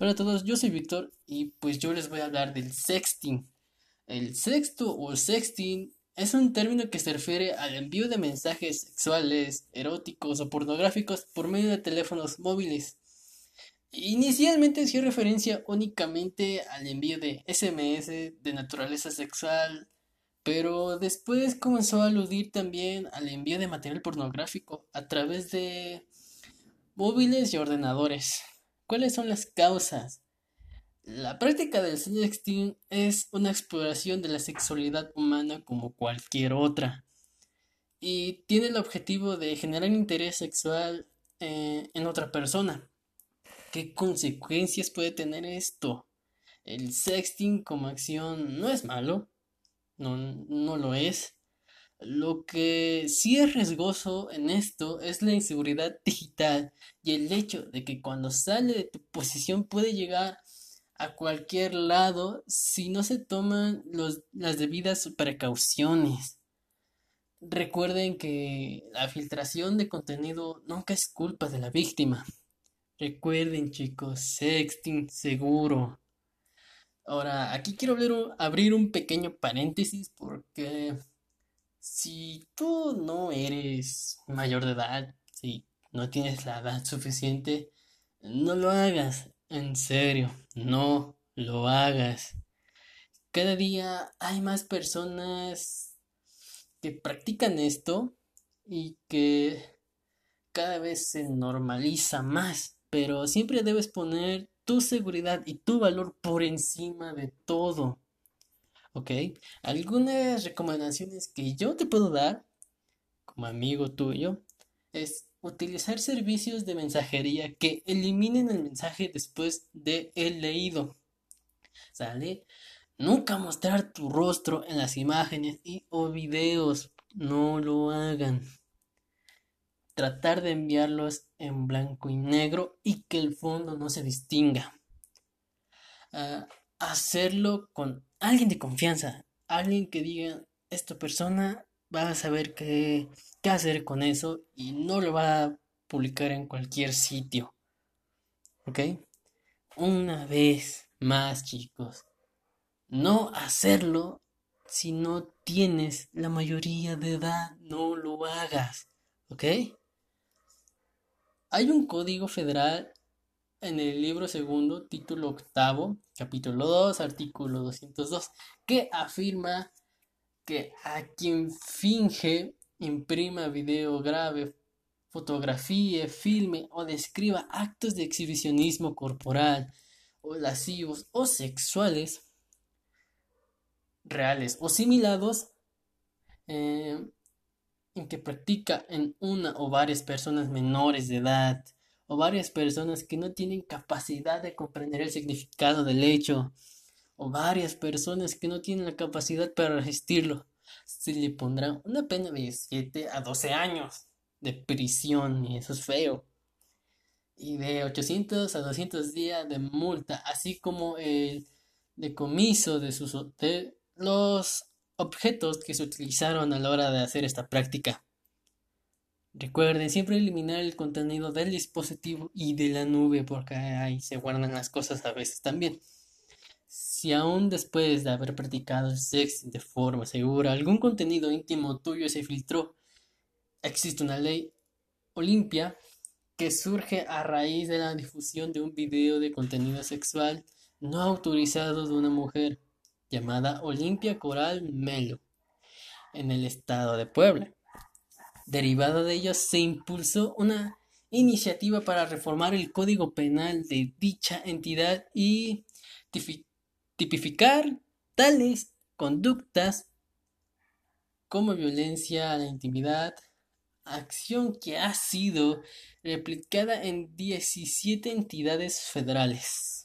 Hola a todos, yo soy Víctor y pues yo les voy a hablar del sexting. El sexto o sexting es un término que se refiere al envío de mensajes sexuales, eróticos o pornográficos por medio de teléfonos móviles. Inicialmente hacía referencia únicamente al envío de SMS de naturaleza sexual, pero después comenzó a aludir también al envío de material pornográfico a través de móviles y ordenadores. ¿Cuáles son las causas? La práctica del sexting es una exploración de la sexualidad humana como cualquier otra y tiene el objetivo de generar interés sexual eh, en otra persona. ¿Qué consecuencias puede tener esto? El sexting como acción no es malo, no, no lo es. Lo que sí es riesgoso en esto es la inseguridad digital y el hecho de que cuando sale de tu posición puede llegar a cualquier lado si no se toman los, las debidas precauciones. Recuerden que la filtración de contenido nunca es culpa de la víctima. Recuerden chicos, sexting seguro. Ahora, aquí quiero abrir un pequeño paréntesis porque si tú no eres mayor de edad, si no tienes la edad suficiente, no lo hagas. En serio, no lo hagas. Cada día hay más personas que practican esto y que cada vez se normaliza más, pero siempre debes poner tu seguridad y tu valor por encima de todo. ¿Ok? Algunas recomendaciones que yo te puedo dar como amigo tuyo es utilizar servicios de mensajería que eliminen el mensaje después de el leído. ¿Sale? Nunca mostrar tu rostro en las imágenes y o videos. No lo hagan. Tratar de enviarlos en blanco y negro y que el fondo no se distinga. Ah, hacerlo con alguien de confianza, alguien que diga, esta persona va a saber qué, qué hacer con eso y no lo va a publicar en cualquier sitio. ¿Ok? Una vez más, chicos, no hacerlo si no tienes la mayoría de edad, no lo hagas. ¿Ok? Hay un código federal en el libro segundo, título octavo, capítulo 2, artículo 202, que afirma que a quien finge, imprima, video, grave, fotografíe, filme o describa actos de exhibicionismo corporal o lascivos o sexuales reales o similados eh, en que practica en una o varias personas menores de edad o varias personas que no tienen capacidad de comprender el significado del hecho, o varias personas que no tienen la capacidad para resistirlo, se le pondrá una pena de 7 a 12 años de prisión, y eso es feo, y de 800 a 200 días de multa, así como el decomiso de, sus, de los objetos que se utilizaron a la hora de hacer esta práctica. Recuerden siempre eliminar el contenido del dispositivo y de la nube porque ahí se guardan las cosas a veces también. Si aún después de haber practicado el sexo de forma segura algún contenido íntimo tuyo se filtró, existe una ley Olimpia que surge a raíz de la difusión de un video de contenido sexual no autorizado de una mujer llamada Olimpia Coral Melo en el estado de Puebla. Derivado de ello, se impulsó una iniciativa para reformar el Código Penal de dicha entidad y tipificar tales conductas como violencia a la intimidad, acción que ha sido replicada en 17 entidades federales.